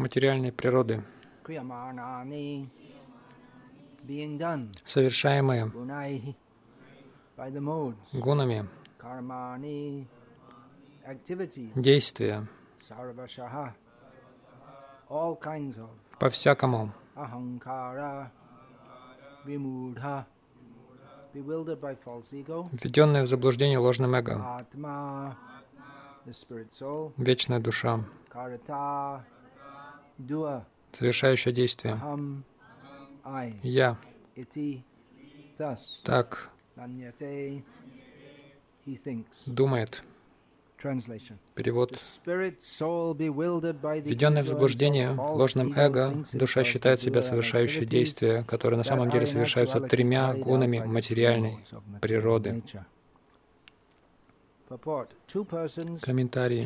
материальной природы, совершаемые гунами, действия, по-всякому, введенные в заблуждение ложным эго, вечная душа, совершающая действие. Я так думает. Перевод. Введенная в заблуждение ложным эго, душа считает себя совершающей действия, которые на самом деле совершаются тремя гунами материальной природы. Комментарий.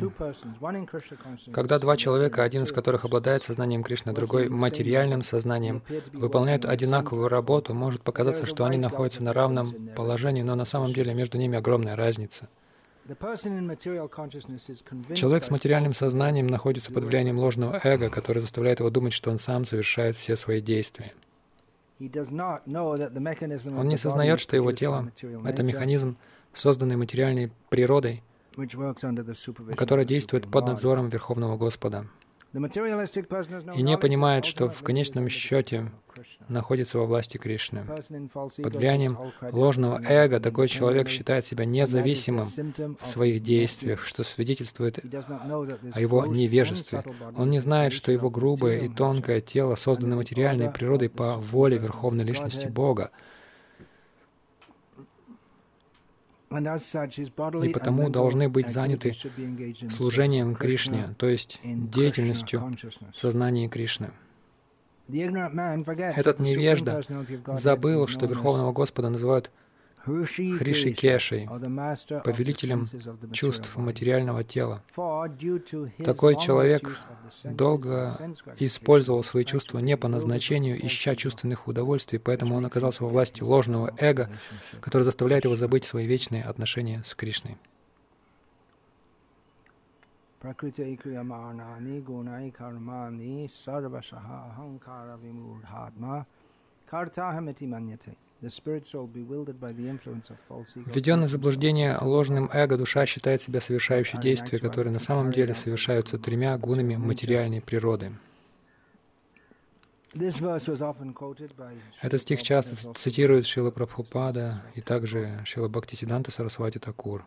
Когда два человека, один из которых обладает сознанием Кришны, другой — материальным сознанием, выполняют одинаковую работу, может показаться, что они находятся на равном положении, но на самом деле между ними огромная разница. Человек с материальным сознанием находится под влиянием ложного эго, которое заставляет его думать, что он сам совершает все свои действия. Он не сознает, что его тело — это механизм, созданный материальной природой, который действует под надзором Верховного Господа, и не понимает, что в конечном счете находится во власти Кришны. Под влиянием ложного эго такой человек считает себя независимым в своих действиях, что свидетельствует о его невежестве. Он не знает, что его грубое и тонкое тело создано материальной природой по воле Верховной Личности Бога, и потому должны быть заняты служением Кришне, то есть деятельностью в сознании Кришны. Этот невежда забыл, что Верховного Господа называют Хришикешей, повелителем чувств материального тела. Такой человек долго использовал свои чувства не по назначению, ища чувственных удовольствий, поэтому он оказался во власти ложного эго, которое заставляет его забыть свои вечные отношения с Кришной. Kartahamiti manyate. Введенный в заблуждение ложным эго, душа считает себя совершающей действия, которые на самом деле совершаются тремя гунами материальной природы. Этот стих часто цитирует Шила Прабхупада и также Шила Бхактисиданта Сарасвати Такур.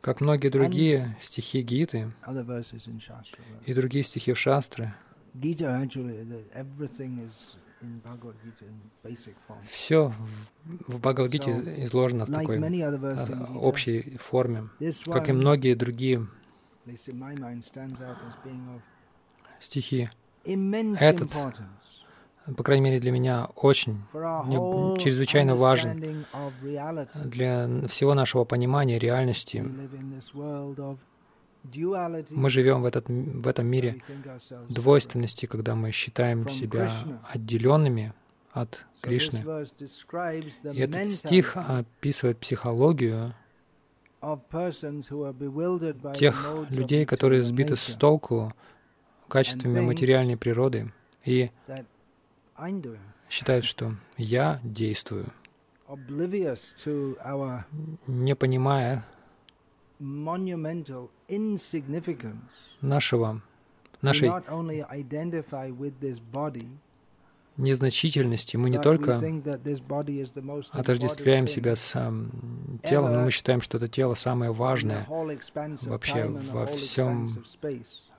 Как многие другие стихи Гиты и другие стихи в Шастры, Gita actually, everything is in Bhagavad Gita in basic form. все в, Бхагавадгите изложено в такой а, общей форме, как и многие другие стихи. Этот По крайней мере, для меня очень мне чрезвычайно важен для всего нашего понимания реальности. Мы живем в, этот, в этом мире двойственности, когда мы считаем себя отделенными от Кришны. И этот стих описывает психологию тех людей, которые сбиты с толку качествами материальной природы и считают, что я действую, не понимая. Нашего, нашей незначительности. Мы не только отождествляем себя с телом, но мы считаем, что это тело самое важное вообще во всем.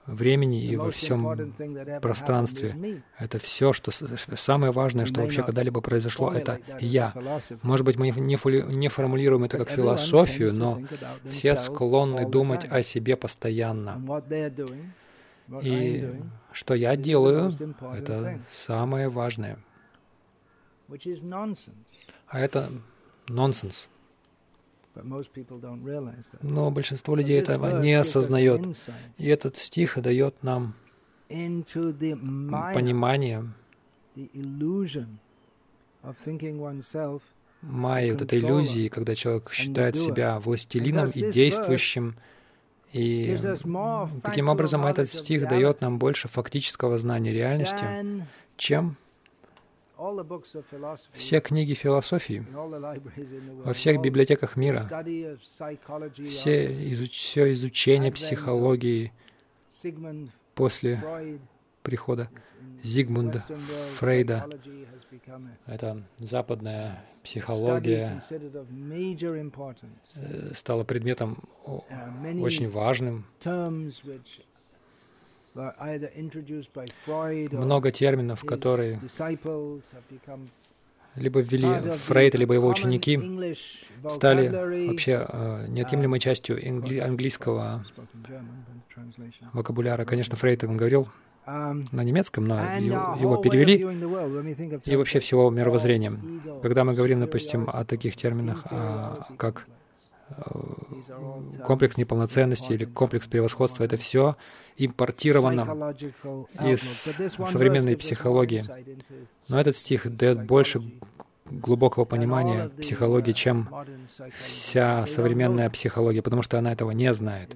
Времени и во всем пространстве. Это все, что самое важное, что вообще когда-либо произошло, это я. Может быть, мы не, фоли- не формулируем это как философию, но все склонны думать о себе постоянно. И что я делаю, это самое важное. А это нонсенс. Но большинство людей этого не осознает. И этот стих дает нам понимание майи, вот этой иллюзии, когда человек считает себя властелином и действующим. И таким образом этот стих дает нам больше фактического знания реальности, чем все книги философии во всех библиотеках мира, все, изуч, все изучение психологии после прихода Зигмунда Фрейда. Это западная психология э, стала предметом очень важным. Много терминов, которые либо ввели Фрейд, либо его ученики, стали вообще э, неотъемлемой частью английского вокабуляра. Конечно, Фрейд он говорил на немецком, но его, его перевели, и вообще всего мировоззрения. Когда мы говорим, допустим, о таких терминах, а, как комплекс неполноценности или комплекс превосходства, это все импортировано из современной психологии. Но этот стих дает больше глубокого понимания психологии, чем вся современная психология, потому что она этого не знает.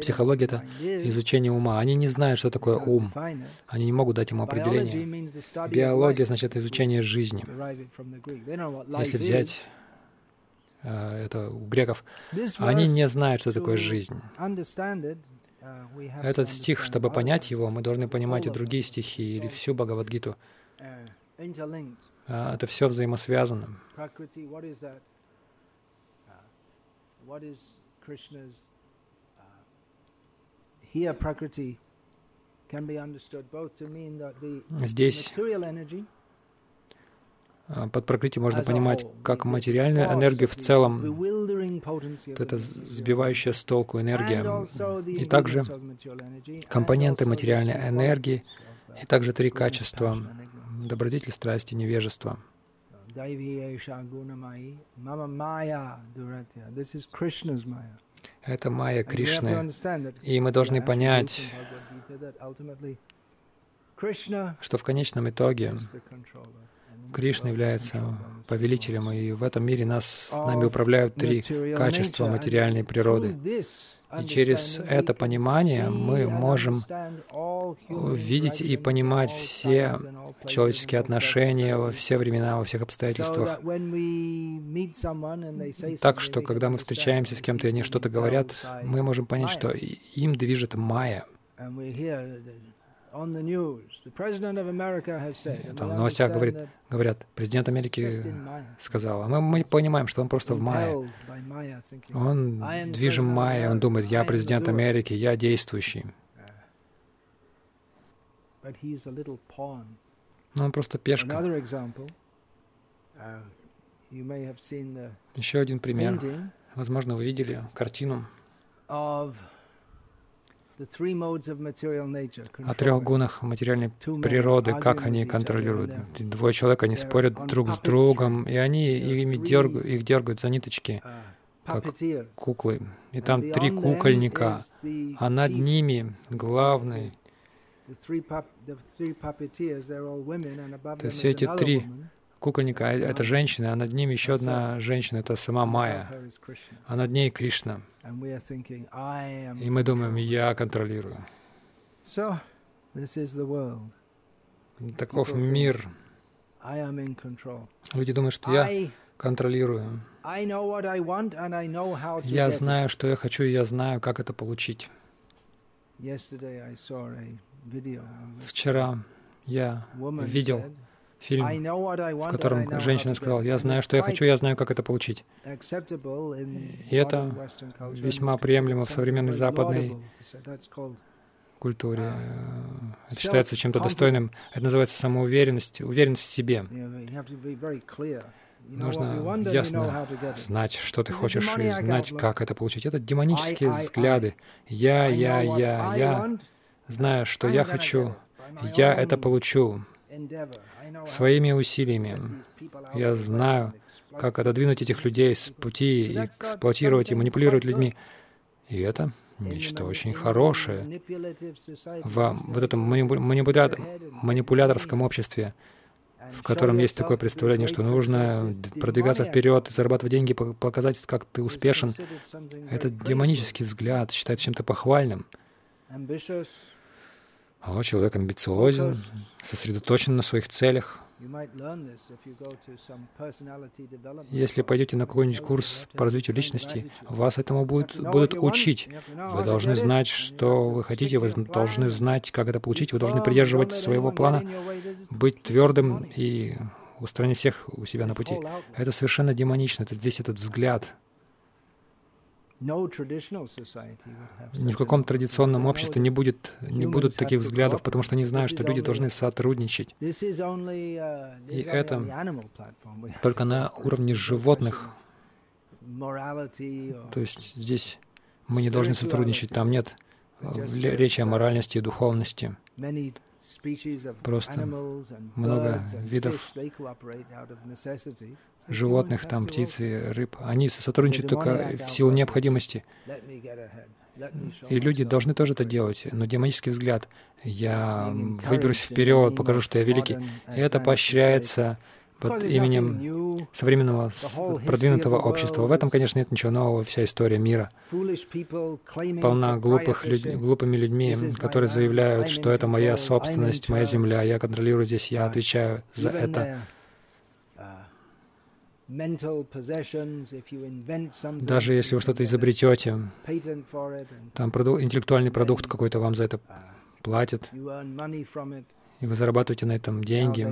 Психология — это изучение ума. Они не знают, что такое ум. Они не могут дать ему определение. Биология значит изучение жизни. Если взять это у греков, они не знают, что такое жизнь. Этот стих, чтобы понять его, мы должны понимать и другие стихи, или всю Бхагавадгиту. А, это все взаимосвязано. Здесь а, под прокрытием можно понимать как материальную энергию в целом, вот это сбивающая с толку энергия, и также компоненты материальной энергии, и также три качества добродетель, страсти, невежество. Это майя Кришны. И мы должны понять, что в конечном итоге Кришна является повелителем, и в этом мире нас, нами управляют три качества материальной природы. И через это понимание мы можем видеть и понимать все человеческие отношения во все времена, во всех обстоятельствах. Так что, когда мы встречаемся с кем-то, и они что-то говорят, мы можем понять, что им движет майя. Там в новостях говорит, говорят, президент Америки сказал, а мы, мы понимаем, что он просто в мае. Он движим майя, он думает, я президент Америки, я действующий. Но он просто пешка. Еще один пример. Возможно, вы видели картину о трех гунах материальной природы, как они контролируют. Двое человек, они спорят друг с другом, и они ими дергают, их дергают за ниточки, uh, как куклы. И там три кукольника, а над ними главный. То есть все эти три кукольника — это женщины, а над ними еще одна женщина — это сама Майя, а над ней Кришна. И мы думаем, я контролирую. Таков мир. Люди думают, что я контролирую. Я знаю, что я хочу, и я знаю, как это получить. Вчера я видел фильм, в котором женщина сказала, «Я знаю, что я хочу, я знаю, как это получить». И это весьма приемлемо в современной западной культуре. Это считается чем-то достойным. Это называется самоуверенность, уверенность в себе. Нужно ясно знать, что ты хочешь, и знать, как это получить. Это демонические взгляды. Я, я, я, я знаю, что я хочу, я это получу своими усилиями. Я знаю, как отодвинуть этих людей с пути и эксплуатировать и манипулировать людьми. И это нечто очень хорошее в вот этом манипуля... манипуляторском обществе. в котором есть такое представление, что нужно продвигаться вперед, зарабатывать деньги, показать, как ты успешен. Этот демонический взгляд считается чем-то похвальным. О, человек амбициозен, сосредоточен на своих целях. Если пойдете на какой-нибудь курс по развитию личности, вас этому будут, будут учить. Вы должны знать, что вы хотите, вы должны знать, как это получить, вы должны придерживать своего плана, быть твердым и устранить всех у себя на пути. Это совершенно демонично, это весь этот взгляд — ни в каком традиционном обществе не, будет, не будут таких взглядов, потому что они знают, что люди должны сотрудничать. Uh, И это только на уровне животных. То есть здесь мы не должны сотрудничать, там нет речи о моральности и духовности. Просто много видов животных, там птицы, рыб, они сотрудничают только в силу необходимости. И люди должны тоже это делать. Но демонический взгляд, я выберусь вперед, покажу, что я великий, и это поощряется под именем современного продвинутого общества. В этом, конечно, нет ничего нового, вся история мира полна глупых люд... глупыми людьми, которые заявляют, что это моя собственность, моя земля, я контролирую здесь, я отвечаю за это. Даже если вы что-то изобретете, там интеллектуальный продукт какой-то вам за это uh, платят, и вы зарабатываете на этом деньги.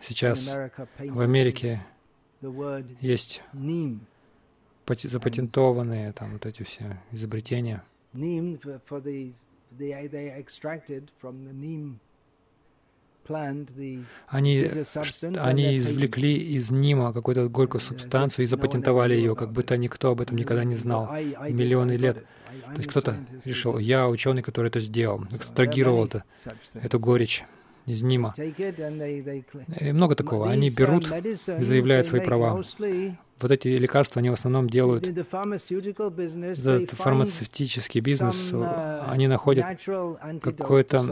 Сейчас в Америке есть запатентованные там вот эти все изобретения. Они, они извлекли из Нима какую-то горькую субстанцию и запатентовали ее, как будто никто об этом никогда не знал миллионы лет. То есть кто-то решил, я ученый, который это сделал, экстрагировал это, эту горечь из Нима. И много такого. Они берут и заявляют свои права. Вот эти лекарства, они в основном делают этот фармацевтический бизнес, uh, они находят какой-то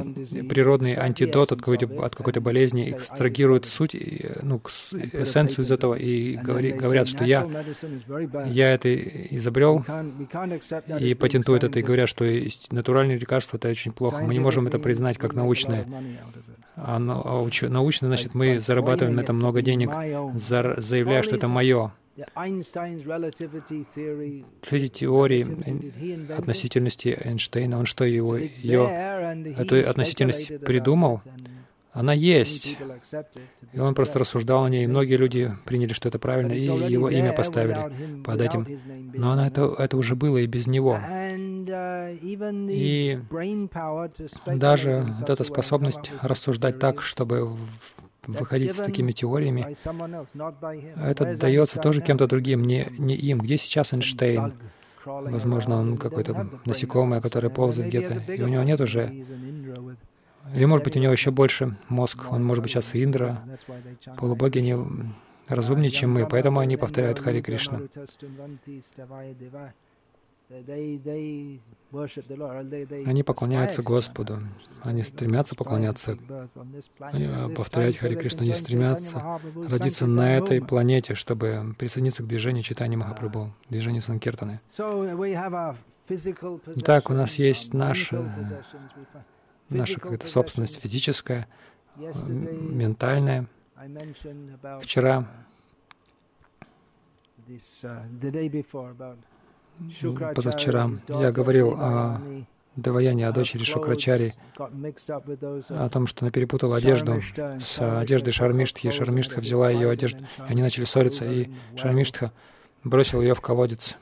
природный антидот от какой-то, от какой-то болезни, экстрагируют суть, ну, эссенцию из этого и говори, говорят, что я, я это изобрел и патентуют это, и говорят, что натуральные лекарства — это очень плохо. Мы не можем это признать как научное. А, а уч, научно, значит, мы зарабатываем на этом много денег, заявляя, что это мое. Эти теории относительности Эйнштейна, он что, его, ее, эту относительность придумал? Она есть. И он просто рассуждал о ней, и многие люди приняли, что это правильно, и его имя поставили под этим. Но она, это, это уже было и без него. Uh, и даже вот эта способность рассуждать так, чтобы выходить с такими теориями, это дается тоже кем-то другим, не, не им. Где сейчас Эйнштейн? Возможно, он какой-то насекомое, которое ползает где-то, и у него нет уже... Или, может быть, у него еще больше мозг, он, может быть, сейчас и Индра. Полубоги, они разумнее, чем мы, поэтому они повторяют Хари Кришна. Они поклоняются Господу, они стремятся поклоняться, они повторять Хари Кришну, они стремятся родиться на этой планете, чтобы присоединиться к движению Читани Махапрабху, движению Санкиртаны. Так, у нас есть наша, наша какая-то собственность физическая, ментальная. Вчера позавчера я говорил о Деваяне, о дочери Шукрачари, о том, что она перепутала одежду с одеждой Шармиштхи. Шармиштха взяла ее одежду, и они начали ссориться, и Шармиштха бросил ее в колодец,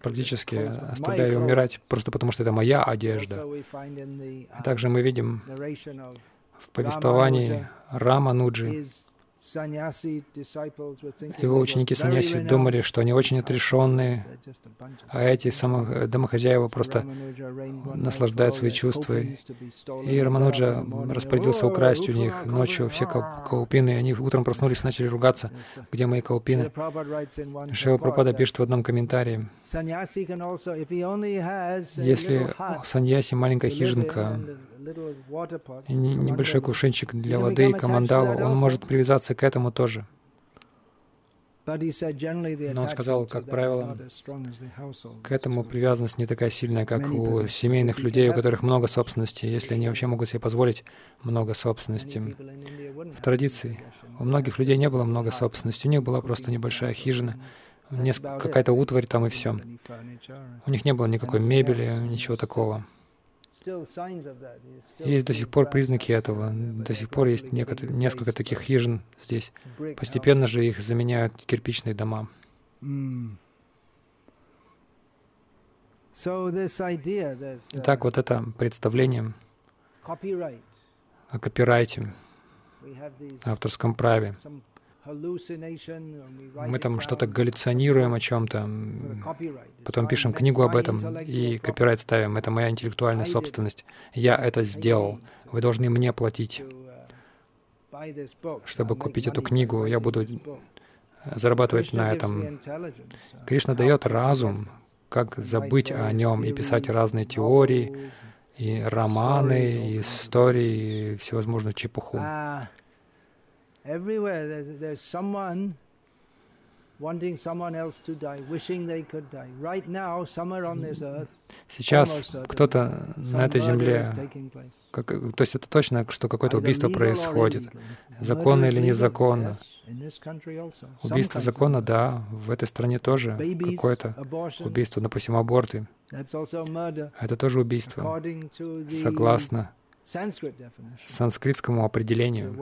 практически оставляя ее умирать, просто потому что это моя одежда. И также мы видим в повествовании Рама Нуджи, его ученики саньяси думали, что они очень отрешенные, а эти самых домохозяева просто наслаждают свои чувства. И Рамануджа распорядился украсть у них ночью все каупины, и они утром проснулись и начали ругаться, где мои каупины. Шила Пропада пишет в одном комментарии, Если у саньяси маленькая хижинка и небольшой кувшинчик для воды и камандалу, он может привязаться к этому тоже. Но он сказал, как правило, к этому привязанность не такая сильная, как у семейных людей, у которых много собственности, если они вообще могут себе позволить много собственности. В традиции у многих людей не было много собственности, у них была просто небольшая хижина, какая-то утварь там и все. У них не было никакой мебели, ничего такого. Есть до сих пор признаки этого. До сих пор есть несколько таких хижин здесь. Постепенно же их заменяют кирпичные дома. Итак, вот это представление о копирайте, авторском праве. Мы там что-то галлюцинируем о чем-то, потом пишем книгу об этом и копирайт ставим. Это моя интеллектуальная собственность. Я это сделал. Вы должны мне платить, чтобы купить эту книгу. Я буду зарабатывать на этом. Кришна дает разум, как забыть о нем и писать разные теории, и романы, и истории, и всевозможную чепуху. Everywhere there's, there's someone wanting someone else to die, wishing they could die. Right now, somewhere on this earth, Сейчас кто-то на этой земле, как, то есть это точно, что какое-то убийство происходит, законно или незаконно. Убийство законно, да, в этой стране тоже какое-то убийство, допустим, аборты. Это тоже убийство, согласно санскритскому определению.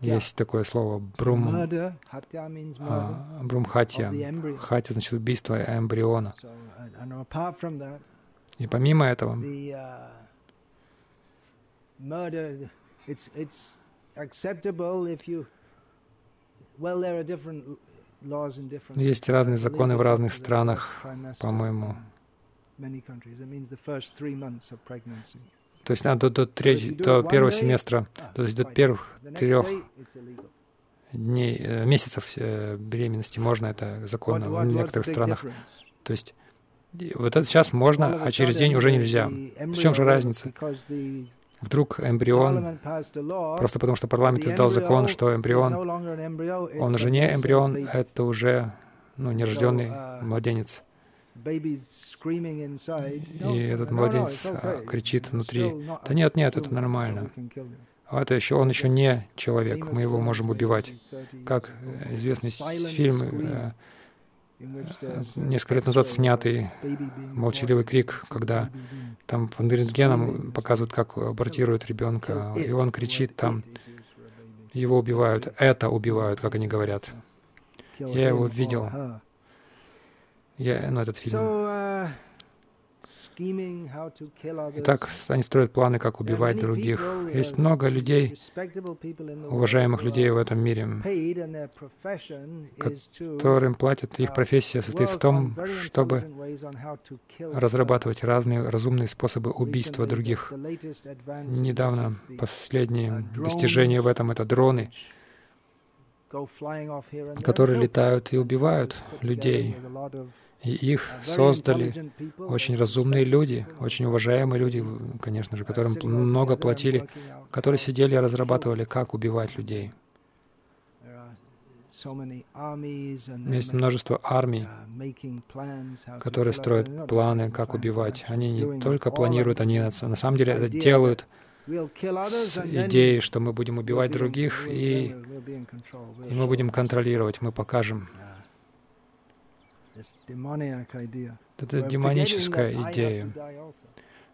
Есть такое слово брум, а, брумхатья. Хатья значит убийство эмбриона. И помимо этого, есть разные законы в разных странах, по-моему. То есть а, до, треть, до первого семестра, то есть до первых трех дней, э, месяцев э, беременности можно, это законно в некоторых странах. То есть вот это сейчас можно, а через день уже нельзя. В чем же разница? Вдруг эмбрион, просто потому что парламент издал закон, что эмбрион, он уже не эмбрион, это уже ну, нерожденный младенец. И этот младенец а, кричит внутри, да нет, нет, это нормально. А это еще, он еще не человек, мы его можем убивать. Как известный фильм, э, э, несколько лет назад снятый «Молчаливый крик», когда там под рентгеном показывают, как абортируют ребенка, и он кричит там, его убивают, это убивают, как они говорят. Я его видел. Я, ну, этот фильм. Uh, Итак, они строят планы, как убивать других. Uh, Есть много людей, уважаемых людей в этом мире, которым платят. Их профессия состоит в том, чтобы разрабатывать разные разумные способы убийства других. Недавно последние достижения в этом — это дроны, которые летают и убивают людей. И их создали очень разумные люди, очень уважаемые люди, конечно же, которым много платили, которые сидели и разрабатывали, как убивать людей. Есть множество армий, которые строят планы, как убивать. Они не только планируют, они на самом деле это делают с идеей, что мы будем убивать других, и, и мы будем контролировать, мы покажем. Это демоническая идея,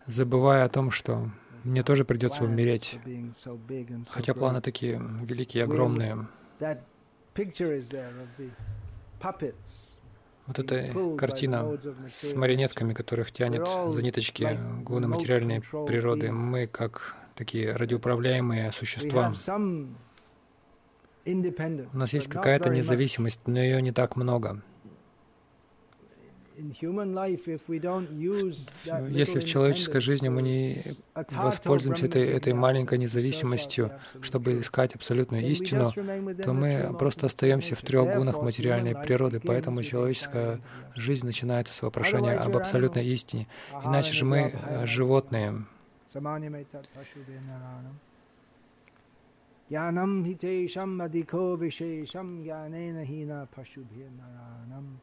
забывая о том, что мне тоже придется умереть, хотя планы такие великие, огромные. Вот эта картина с марионетками, которых тянет за ниточки гуны материальной природы. Мы, как такие радиоуправляемые существа, у нас есть какая-то независимость, но ее не так много. Если в человеческой жизни мы не воспользуемся этой, этой маленькой независимостью, чтобы искать абсолютную истину, то мы просто остаемся в трех гунах материальной природы. Поэтому человеческая жизнь начинается с вопрошения об абсолютной истине. Иначе же мы э, животные. Янам хитешам адико вишешам янена хина пашубхе наранам.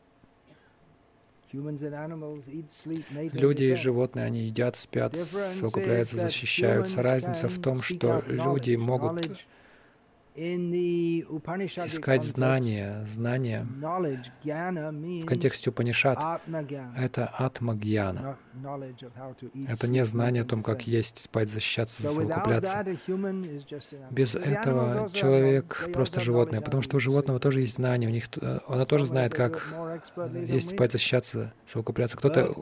Люди и животные, они едят, спят, совокупляются, защищаются. Разница в том, что люди могут искать знания, знания в контексте Упанишат — это атмагьяна. Это не знание о том, как есть, спать, защищаться, совокупляться. Без этого человек просто животное, потому что у животного тоже есть знания, у них, э, оно тоже знает, как есть, спать, защищаться, совокупляться. Кто-то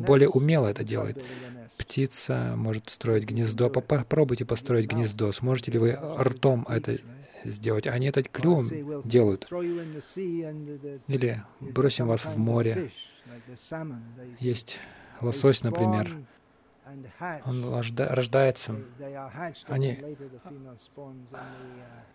более умело это делает. Птица может строить гнездо. Попробуйте построить гнездо. Сможете ли вы ртом это сделать. Они это клювом делают. Или бросим вас в море. Есть лосось, например. Он рождается. Они,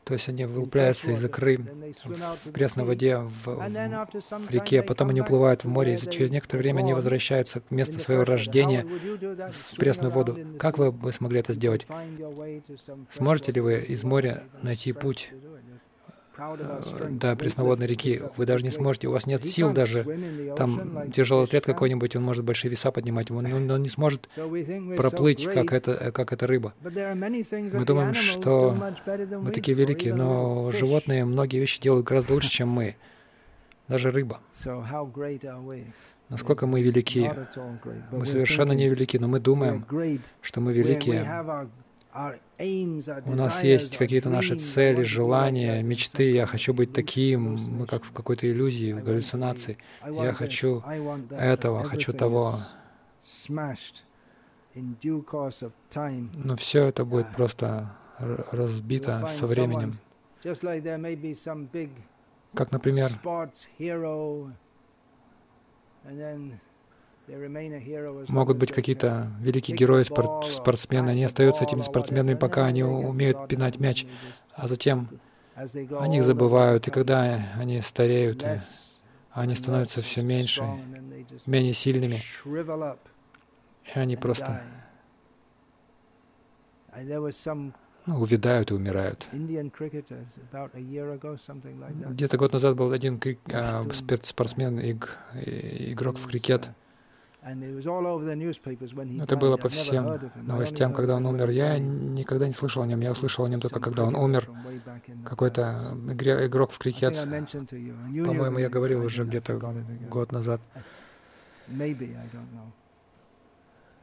то есть они вылупляются из икры в пресной воде, в, в реке, потом они уплывают в море, и через некоторое время они возвращаются к месту своего рождения в пресную воду. Как вы бы смогли это сделать? Сможете ли вы из моря найти путь до пресноводной реки, вы даже не сможете, у вас нет сил даже, там тяжелый атлет какой-нибудь, он может большие веса поднимать, он, он, он не сможет проплыть, как это, как эта рыба. Мы думаем, что мы такие великие, но животные многие вещи делают гораздо лучше, чем мы, даже рыба. Насколько мы велики? Мы совершенно не велики, но мы думаем, что мы великие. У нас есть какие-то наши цели, желания, мечты. Я хочу быть таким. Мы как в какой-то иллюзии, в галлюцинации. Я хочу этого, хочу того. Но все это будет просто разбито со временем. Как, например, Могут быть какие-то великие герои, спорт, спортсмены. Они остаются этими спортсменами, пока они умеют пинать мяч, а затем о них забывают. И когда они стареют, они становятся все меньше, менее сильными, и они просто ну, увядают и умирают. Где-то год назад был один а, спортсмен, игрок в крикет, это было по всем новостям, когда он умер. Я никогда не слышал о нем. Я услышал о нем только когда он умер. Какой-то игрок в крикет. По-моему, я говорил уже где-то год назад.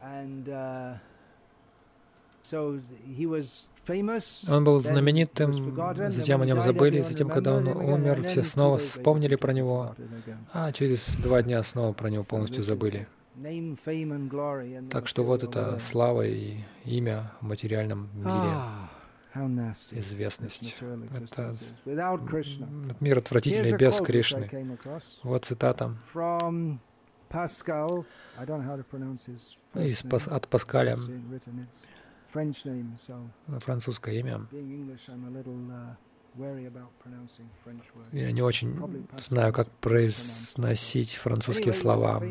Uh, он был знаменитым, затем о нем забыли, затем, когда он умер, все снова вспомнили про него, а через два дня снова про него полностью забыли. Так что вот это слава и имя в материальном мире, известность. Это мир отвратительный без Кришны. Вот цитата. из, от Паскаля, французское имя. Я не очень знаю, как произносить французские слова.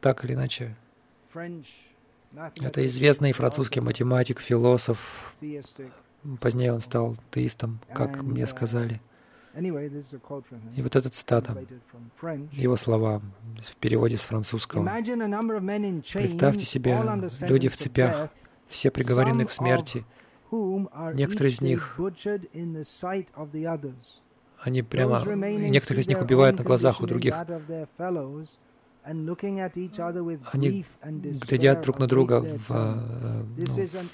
Так или иначе, это известный французский математик, философ. Позднее он стал теистом, как мне сказали. И вот эта цитата, его слова в переводе с французского. Представьте себе, люди в цепях, все приговорены к смерти, Некоторые из них, они прямо, некоторых из них убивают на глазах у других. Они глядят друг на друга в, э,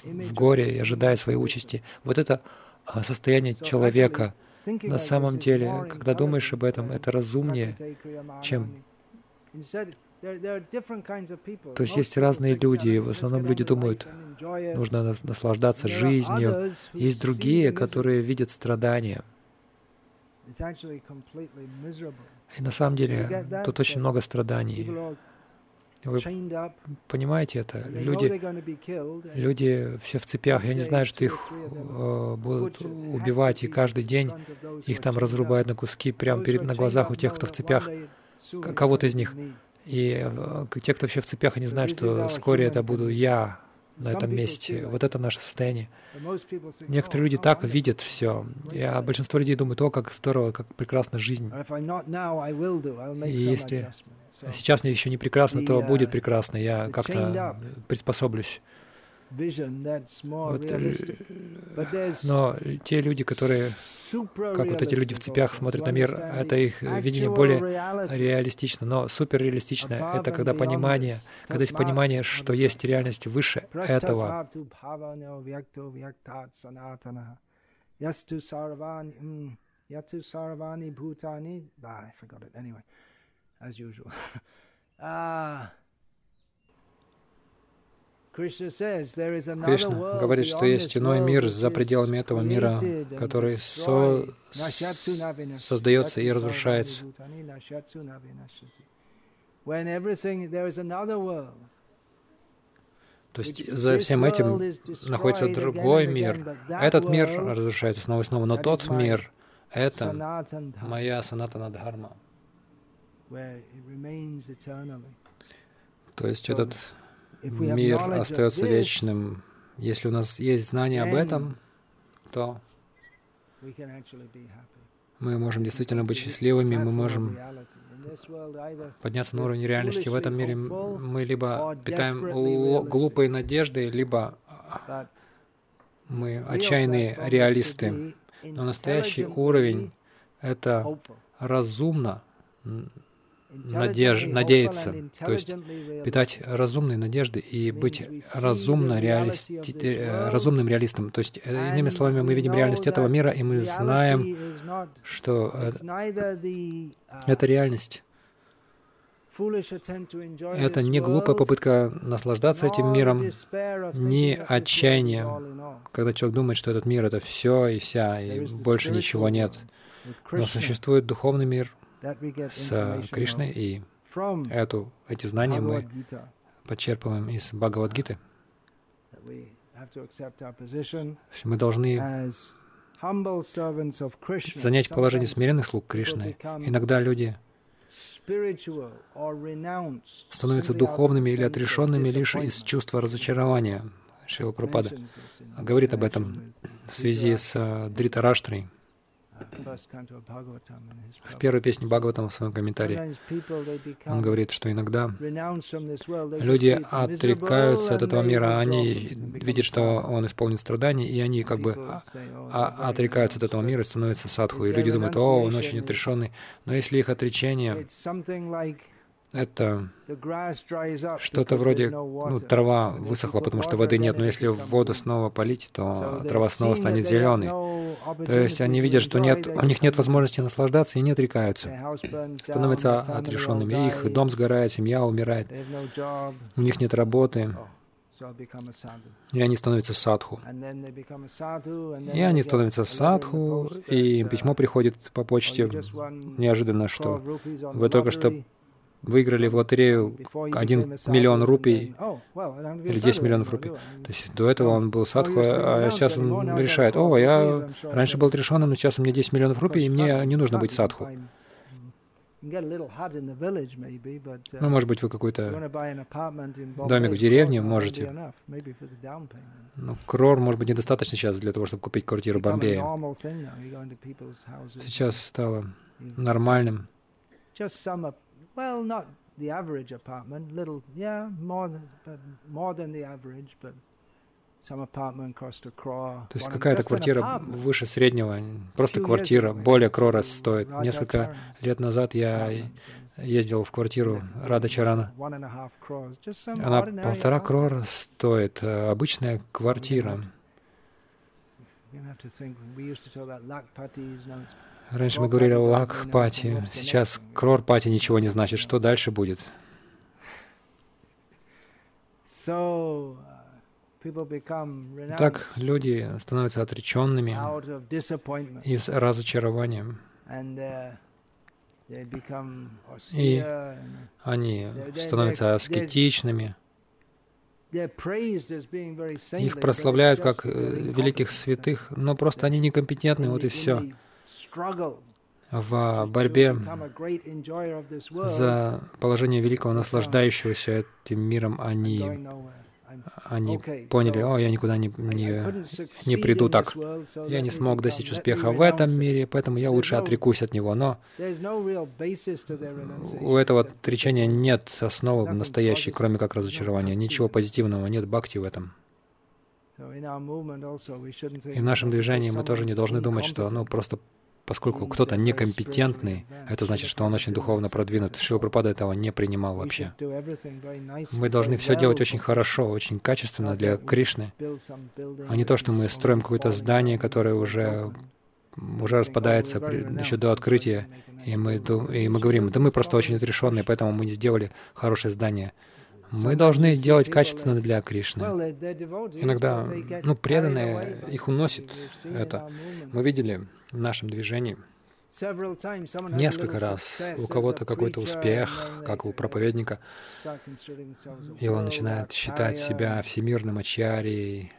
ну, в горе и ожидая своей участи. Вот это а, состояние человека. На самом деле, когда думаешь об этом, это разумнее, чем то есть есть разные люди, в основном люди думают, нужно наслаждаться жизнью. Есть другие, которые видят страдания. И на самом деле тут очень много страданий. Вы понимаете это? Люди, люди все в цепях. Я не знаю, что их э, будут убивать, и каждый день их там разрубают на куски прямо перед на глазах у тех, кто в цепях, кого-то из них. И э, те, кто вообще в цепях, они знают, что вскоре это буду я на этом месте. Вот это наше состояние. Некоторые люди так видят все, а большинство людей думают, о, как здорово, как прекрасна жизнь. И если сейчас мне еще не прекрасно, то будет прекрасно, я как-то приспособлюсь. Вот, но те люди, которые, как вот эти люди в цепях смотрят на мир, это их видение более реалистично, но суперреалистичное. Это когда понимание, когда есть понимание, что есть реальность выше этого. Usual. uh, Кришна говорит, что есть иной мир за пределами этого мира, который со... создается и разрушается. То есть за всем этим находится другой мир. Этот мир разрушается снова и снова, но тот мир — это моя санатана дхарма. То есть этот мир остается вечным. Если у нас есть знание об этом, то мы можем действительно быть счастливыми, мы можем подняться на уровень реальности. В этом мире мы либо питаем глупые надежды, либо мы отчаянные реалисты. Но настоящий уровень — это разумно надеж... надеяться, то есть питать разумные надежды и быть разумно реалисти... Э, разумным реалистом. То есть, э, иными словами, мы видим реальность этого мира, и мы знаем, что эта реальность это не глупая попытка наслаждаться этим миром, не отчаяние, когда человек думает, что этот мир — это все и вся, и больше ничего нет. Но существует духовный мир, с Кришной, и эту, эти знания мы подчерпываем из Бхагавадгиты. Мы должны занять положение смиренных слуг Кришны. Иногда люди становятся духовными или отрешенными лишь из чувства разочарования. Шрила Прабхупада говорит об этом в связи с Дритараштрой. В первой песне Бхагаватам в своем комментарии он говорит, что иногда люди отрекаются от этого мира, они видят, что он исполнит страданий, и они как бы отрекаются от этого мира и становятся садху. И люди думают, о, он очень отрешенный. Но если их отречение это что-то вроде, ну, трава высохла, потому что воды нет, но если в воду снова полить, то трава снова станет зеленой. То есть они видят, что нет, у них нет возможности наслаждаться и не отрекаются, становятся отрешенными. Их дом сгорает, семья умирает, у них нет работы, и они становятся садху. И они становятся садху, и письмо приходит по почте. неожиданно, что вы только что выиграли в лотерею 1 миллион рупий или 10 миллионов рупий. То есть до этого он был садху, а сейчас он решает, о, я раньше был но сейчас у меня 10 миллионов рупий, и мне не нужно быть садху. Ну, может быть, вы какой-то домик в деревне можете. Ну, крор, может быть, недостаточно сейчас для того, чтобы купить квартиру в Бомбее. Сейчас стало нормальным Well, not the average apartment, little, yeah, more than, but more than the average, but some apartment cost a crore. То есть какая-то квартира выше среднего, просто квартира, более крора стоит. Несколько лет назад я ездил в квартиру Рада Чарана. Она полтора крора стоит, э, обычная квартира. Раньше мы говорили лак-пати, сейчас крор-пати ничего не значит. Что дальше будет? Так люди становятся отреченными из разочарования. И они становятся аскетичными. Их прославляют как э, великих святых, но просто они некомпетентны, вот и все. В борьбе за положение великого наслаждающегося этим миром они они поняли, о, я никуда не, не, не приду так. Я не смог достичь успеха в этом мире, поэтому я лучше отрекусь от него. Но у этого отречения нет основы настоящей, кроме как разочарования. Ничего позитивного, нет бхакти в этом. И в нашем движении мы тоже не должны думать, что ну просто Поскольку кто-то некомпетентный, это значит, что он очень духовно продвинут. Шила Пропада этого не принимал вообще. Мы должны все делать очень хорошо, очень качественно для Кришны, а не то, что мы строим какое-то здание, которое уже уже распадается еще до открытия, и мы, и мы говорим, да мы просто очень отрешенные, поэтому мы не сделали хорошее здание. Мы должны делать качественно для Кришны. Иногда, ну, преданные, их уносит это. Мы видели в нашем движении несколько раз у кого-то какой-то успех, как у проповедника, и он начинает считать себя всемирным ачарьей,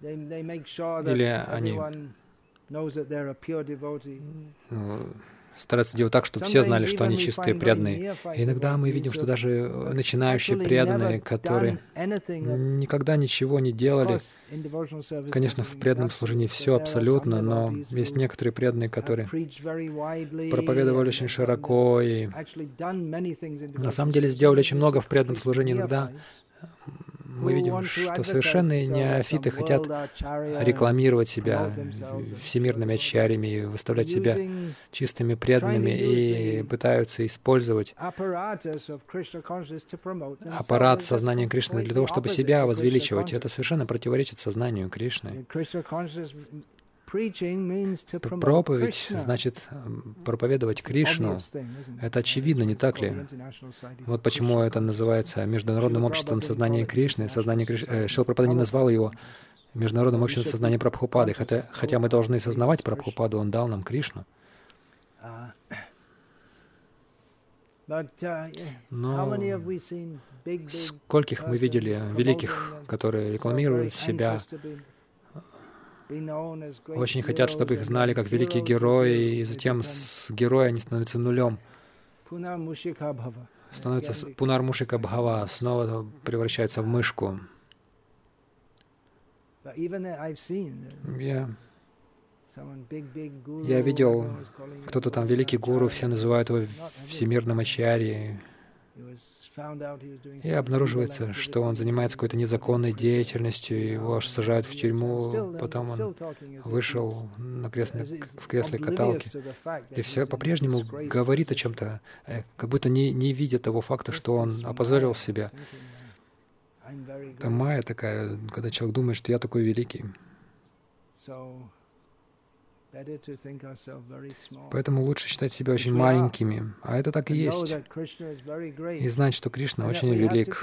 или они стараются делать так, чтобы все знали, что они чистые, преданные. И иногда мы видим, что даже э, начинающие преданные, которые никогда ничего не делали, конечно, в преданном служении все абсолютно, но есть некоторые преданные, которые проповедовали очень широко и на самом деле сделали очень много в преданном служении. Иногда мы видим, что совершенные неофиты хотят рекламировать себя всемирными ачарями, выставлять себя чистыми преданными и пытаются использовать аппарат сознания Кришны для того, чтобы себя возвеличивать. Это совершенно противоречит сознанию Кришны. Проповедь значит проповедовать Кришну. Это очевидно, не так ли? Вот почему это называется Международным обществом сознания Кришны. Сознание Криш... э, Шилпрапада не назвал его Международным обществом сознания Прабхупады, хотя, хотя мы должны сознавать Прабхупаду, он дал нам Кришну. Но скольких мы видели великих, которые рекламируют себя, очень хотят, чтобы их знали как великие герои, и затем с героя они становятся нулем. Становится Пунар Мушика Бхава, снова превращается в мышку. Я, я видел, кто-то там великий гуру, все называют его всемирным ачарьей. И обнаруживается, что он занимается какой-то незаконной деятельностью, его аж сажают в тюрьму, потом он вышел на кресле, в кресле каталки. И все по-прежнему говорит о чем-то, э, как будто не, не видя того факта, что он опозорил себя. Это майя такая, когда человек думает, что я такой великий. Поэтому лучше считать себя очень маленькими, а это так и есть. И знать, что Кришна очень велик,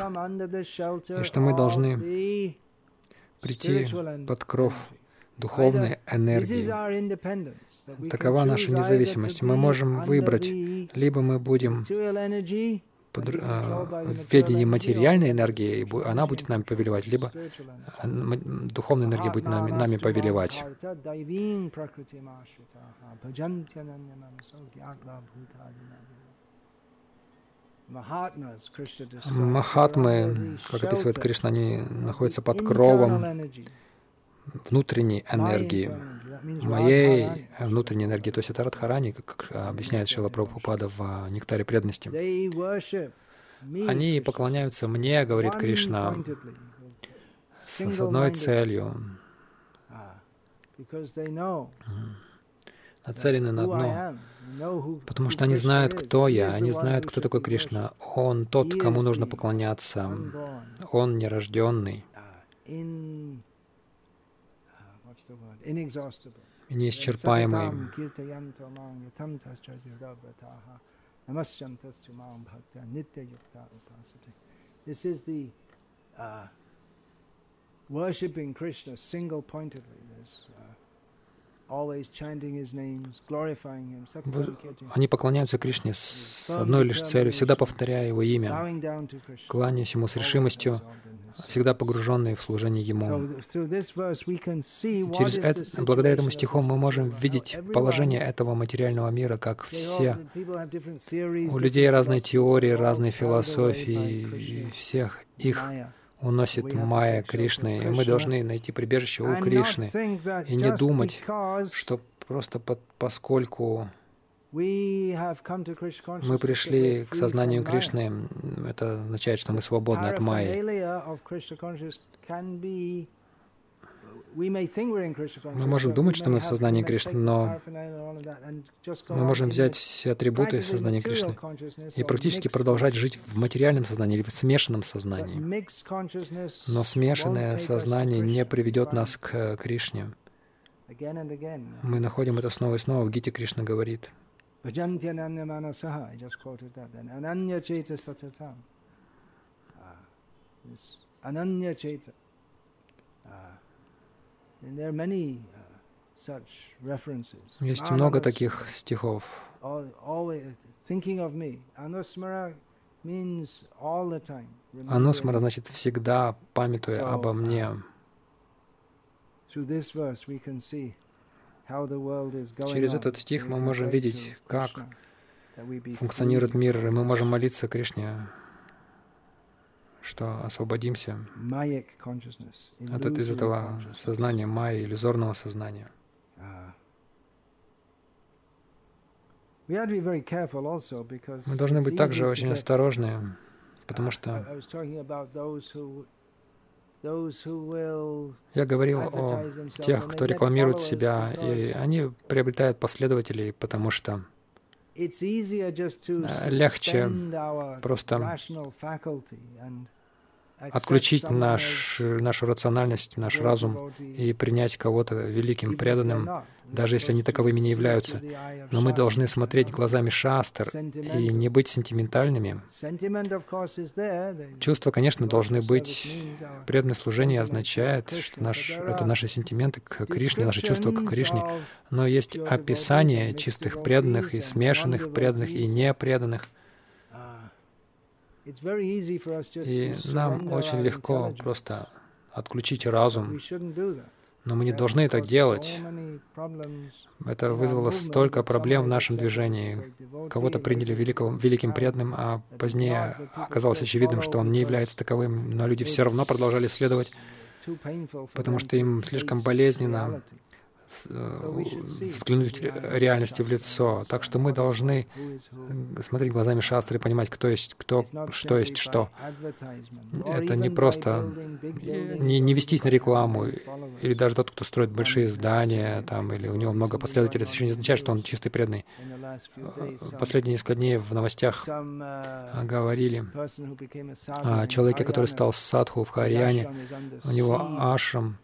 и что мы должны прийти под кров духовной энергии. Такова наша независимость. Мы можем выбрать, либо мы будем ведении материальной энергии, она будет нами повелевать, либо духовная энергия будет нами, нами повелевать. Махатмы, как описывает Кришна, они находятся под кровом внутренней энергии, моей внутренней энергии, то есть это Радхарани, как объясняет Шила Прабхупада в «Нектаре преданности». Они поклоняются мне, говорит Кришна, с, одной целью. Нацелены на одно. Потому что они знают, кто я, они знают, кто такой Кришна. Он тот, кому нужно поклоняться. Он нерожденный и неисчерпаемый. worshipping Krishna single-pointedly. There's они поклоняются Кришне с одной лишь целью, всегда повторяя Его имя, кланяясь Ему с решимостью, всегда погруженные в служение Ему. Через это, благодаря этому стиху мы можем видеть положение этого материального мира, как все. У людей разные теории, разные философии, и всех их уносит Майя Кришны, и мы должны найти прибежище у Кришны. и не думать, что просто под, поскольку мы пришли к сознанию Кришны, это означает, что мы свободны от Майи. Мы можем думать, что мы в сознании Кришны, но мы можем взять все атрибуты сознания Кришны и практически продолжать жить в материальном сознании или в смешанном сознании. Но смешанное сознание не приведет нас к Кришне. Мы находим это снова и снова. В Гите Кришна говорит. Ананья чейта. Uh, Есть много таких стихов. Анусмара значит всегда памятуя обо uh, мне. Через этот стих мы можем видеть, как функционирует мир, и мы можем молиться Кришне что освободимся от из этого сознания майя, иллюзорного сознания. Мы должны быть также очень осторожны, потому что я говорил о тех, кто рекламирует себя, и они приобретают последователей, потому что легче просто отключить наш, нашу рациональность, наш разум и принять кого-то великим, преданным, даже если они таковыми не являются. Но мы должны смотреть глазами шастр и не быть сентиментальными. Чувства, конечно, должны быть. Преданное служение означает, что наш, это наши сентименты к Кришне, наши чувства к Кришне. Но есть описание чистых преданных и смешанных преданных и непреданных. И нам очень легко просто отключить разум, но мы не должны так делать. Это вызвало столько проблем в нашем движении. Кого-то приняли великого, великим преданным, а позднее оказалось очевидным, что он не является таковым, но люди все равно продолжали следовать, потому что им слишком болезненно взглянуть реальности в лицо. Так что мы должны смотреть глазами шастры и понимать, кто есть кто, что есть что. Это не просто не, не вестись на рекламу, или даже тот, кто строит большие здания, там, или у него много последователей, это еще не означает, что он чистый преданный. Последние несколько дней в новостях говорили о человеке, который стал садху в Харьяне. У него ашрам,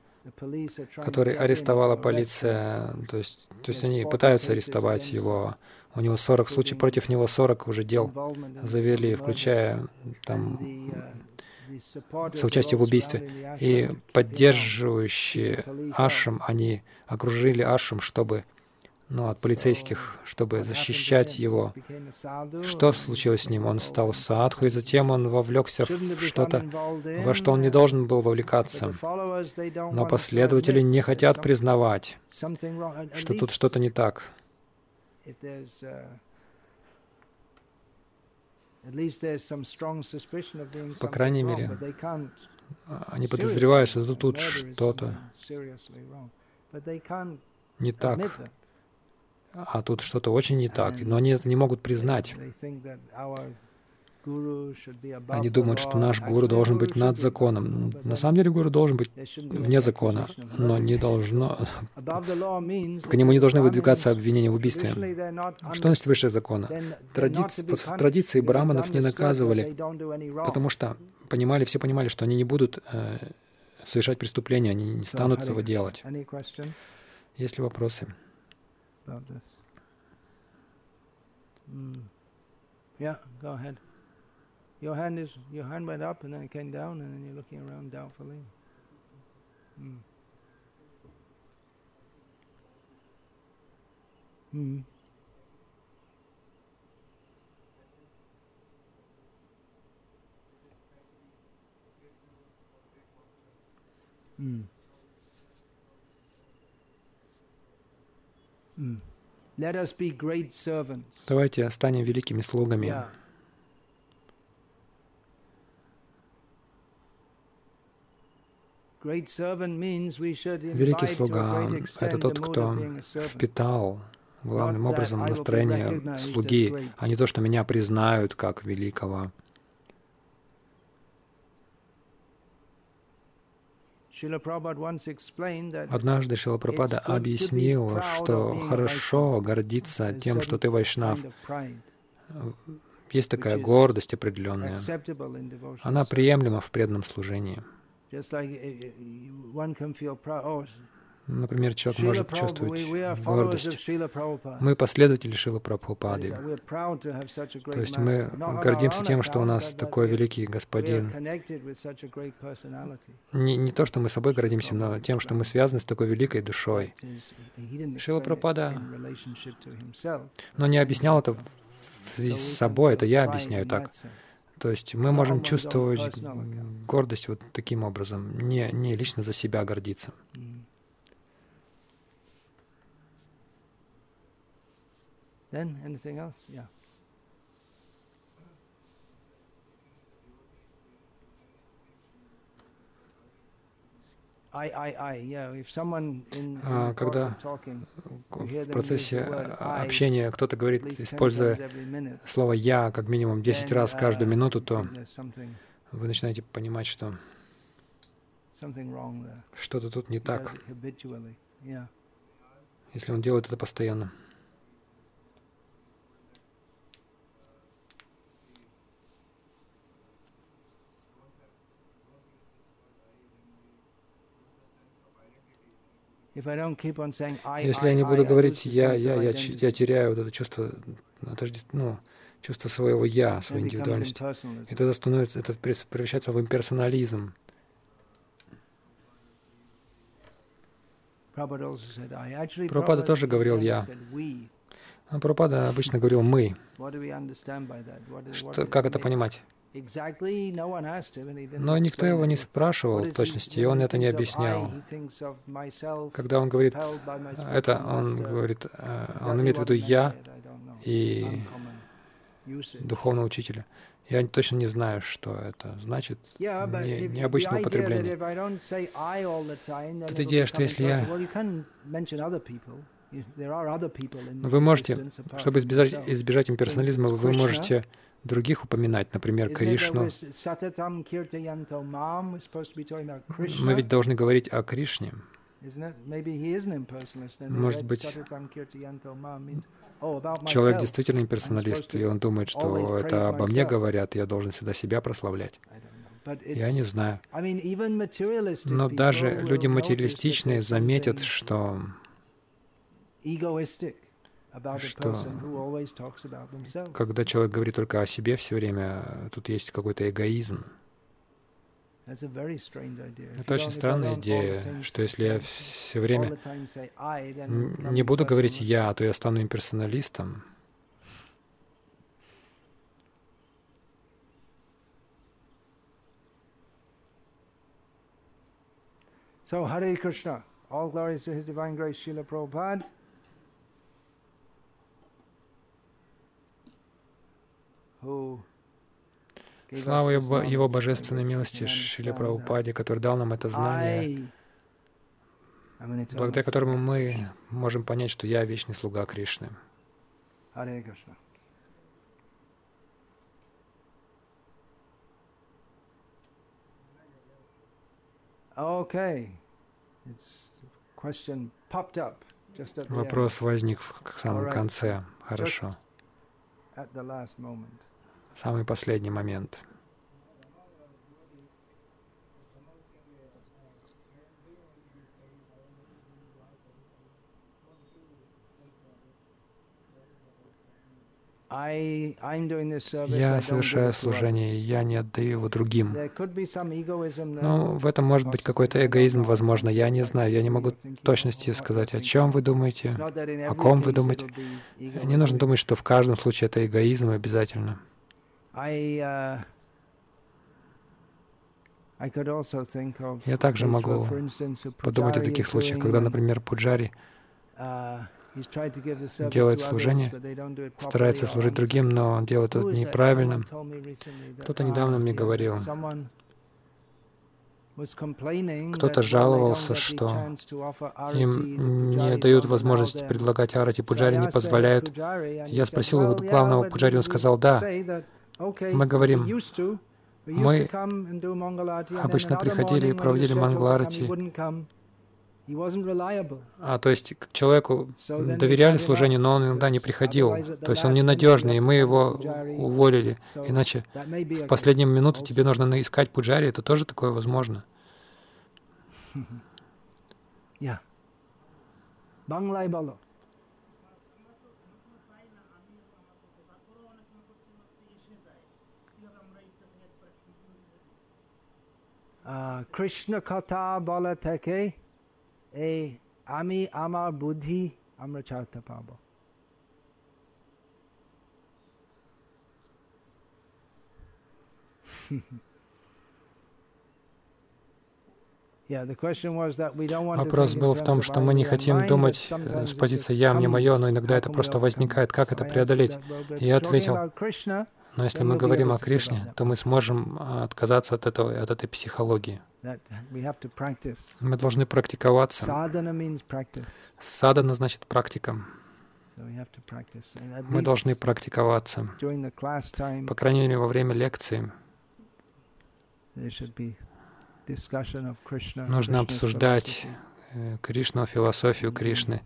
который арестовала полиция. То есть, то есть они пытаются арестовать его. У него 40 случаев, против него 40 уже дел завели, включая там соучастие в убийстве. И поддерживающие Ашем, они окружили Ашем, чтобы ну, от полицейских, чтобы защищать его. Что случилось с ним? Он стал садху, и затем он вовлекся в что-то, во что он не должен был вовлекаться. Но последователи не хотят признавать, что тут что-то не так. По крайней мере, они подозревают, что тут что-то не так а тут что-то очень не так, но они это не могут признать. Они думают, что наш гуру должен быть над законом. На самом деле гуру должен быть вне закона, но не должно... К нему не должны выдвигаться обвинения в убийстве. Что значит выше закона? Традиции, традиции браманов не наказывали, потому что понимали, все понимали, что они не будут э, совершать преступления, они не станут этого делать. Есть ли вопросы? About this. Mm. Yeah, go ahead. Your hand is your hand went up and then it came down and then you're looking around doubtfully. Mm. Mm. Mm. Давайте станем великими слугами. Великий слуга это тот, кто впитал главным образом настроение слуги, а не то, что меня признают как великого. Srila Prabhupada once explained that Однажды Шилапрапада объяснил, что хорошо гордиться тем, что ты вайшнав. pride, Есть такая гордость определенная. Она приемлема в преданном служении. Например, человек может чувствовать гордость. Мы последователи Шила Прабхупады. То есть мы гордимся тем, что у нас такой великий господин. Не, не то, что мы собой гордимся, но тем, что мы связаны с такой великой душой. It Прабхупада. Но не объяснял это в связи с собой, это я объясняю так. То есть мы можем чувствовать гордость вот таким образом, не, не лично за себя гордиться. Then anything else? Yeah. А, когда В процессе а, общения кто-то говорит, least 10 используя слово «я» как минимум 10 then, раз каждую uh, минуту, то вы начинаете понимать, что что-то тут не так, если он делает это постоянно. Если я не буду говорить «я», «я», я, я теряю вот это чувство, ну, чувство своего «я», своей индивидуальности. И тогда становится, это превращается в имперсонализм. Prabhupada тоже говорил «я». А Прабхупада обычно говорил «мы». Что, как это понимать? Но никто его не спрашивал в точности, и он это не объяснял. Когда он говорит это, он говорит, э, он имеет в виду «я» и духовного учителя. Я точно не знаю, что это значит. Не- необычное употребление. Тут идея, что если я- Вы можете, чтобы избежать, избежать имперсонализма, вы можете других упоминать, например, Кришну. Мы ведь должны говорить о Кришне. Может быть, oh, Человек действительно имперсоналист, и он думает, что это обо мне говорят, и я должен всегда себя прославлять. Я не знаю. Но даже люди материалистичные заметят, что, что когда человек говорит только о себе все время, тут есть какой-то эгоизм. Это очень странная идея, что если я все время не буду говорить. «я», то я стану имперсоналистом. So Hare Krishna, all glories to His Divine Grace, Srila Prabhupada. Слава его, его божественной милости Шиле Прабхупаде, который дал нам это знание, благодаря которому мы можем понять, что я вечный слуга Кришны. Okay, Вопрос возник в самом конце. Хорошо. Самый последний момент. Я совершаю служение, я не отдаю его другим. Ну, в этом может быть какой-то эгоизм, возможно, я не знаю, я не могу точности сказать, о чем вы думаете, о ком вы думаете. Не нужно думать, что в каждом случае это эгоизм обязательно. Uh, я также могу подумать о таких случаях, когда, например, Пуджари uh, делает служение, старается служить другим, но он делает это неправильно. Кто-то недавно мне говорил, кто-то жаловался, что им не дают возможности предлагать арати, пуджари не позволяют. Я спросил главного пуджари, он сказал, да, мы говорим, мы обычно приходили и проводили мангаларати, а, то есть человеку доверяли служению, но он иногда не приходил. То есть он ненадежный, и мы его уволили. Иначе в последнюю минуту тебе нужно искать пуджари, это тоже такое возможно. Krishna Kata Bala Take এই আমি আমার বুদ্ধি আমরা ছাড়তে পারব Вопрос был в том, что мы не хотим думать с позиции «я, мне мое», но иногда это просто возникает. Как это преодолеть? И я ответил, но если мы говорим о Кришне, то мы сможем а, отказаться от, этого, от этой психологии. Мы должны практиковаться. Садана значит практика. Мы должны практиковаться. По крайней мере, во время лекции нужно обсуждать э, Кришну, философию Кришны.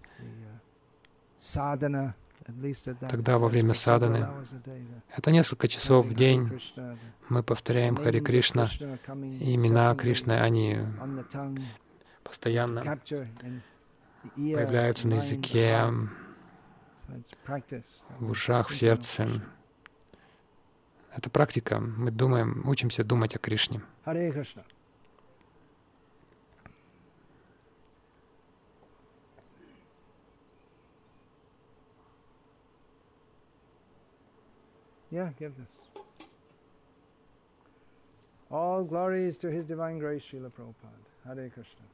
Тогда во время саданы, это несколько часов в день, мы повторяем Хари Кришна, и имена Кришны, они постоянно появляются на языке, в ушах, в сердце. Это практика. Мы думаем, учимся думать о Кришне. Yeah, give this. All glories to His Divine Grace, Srila Prabhupada. Hare Krishna.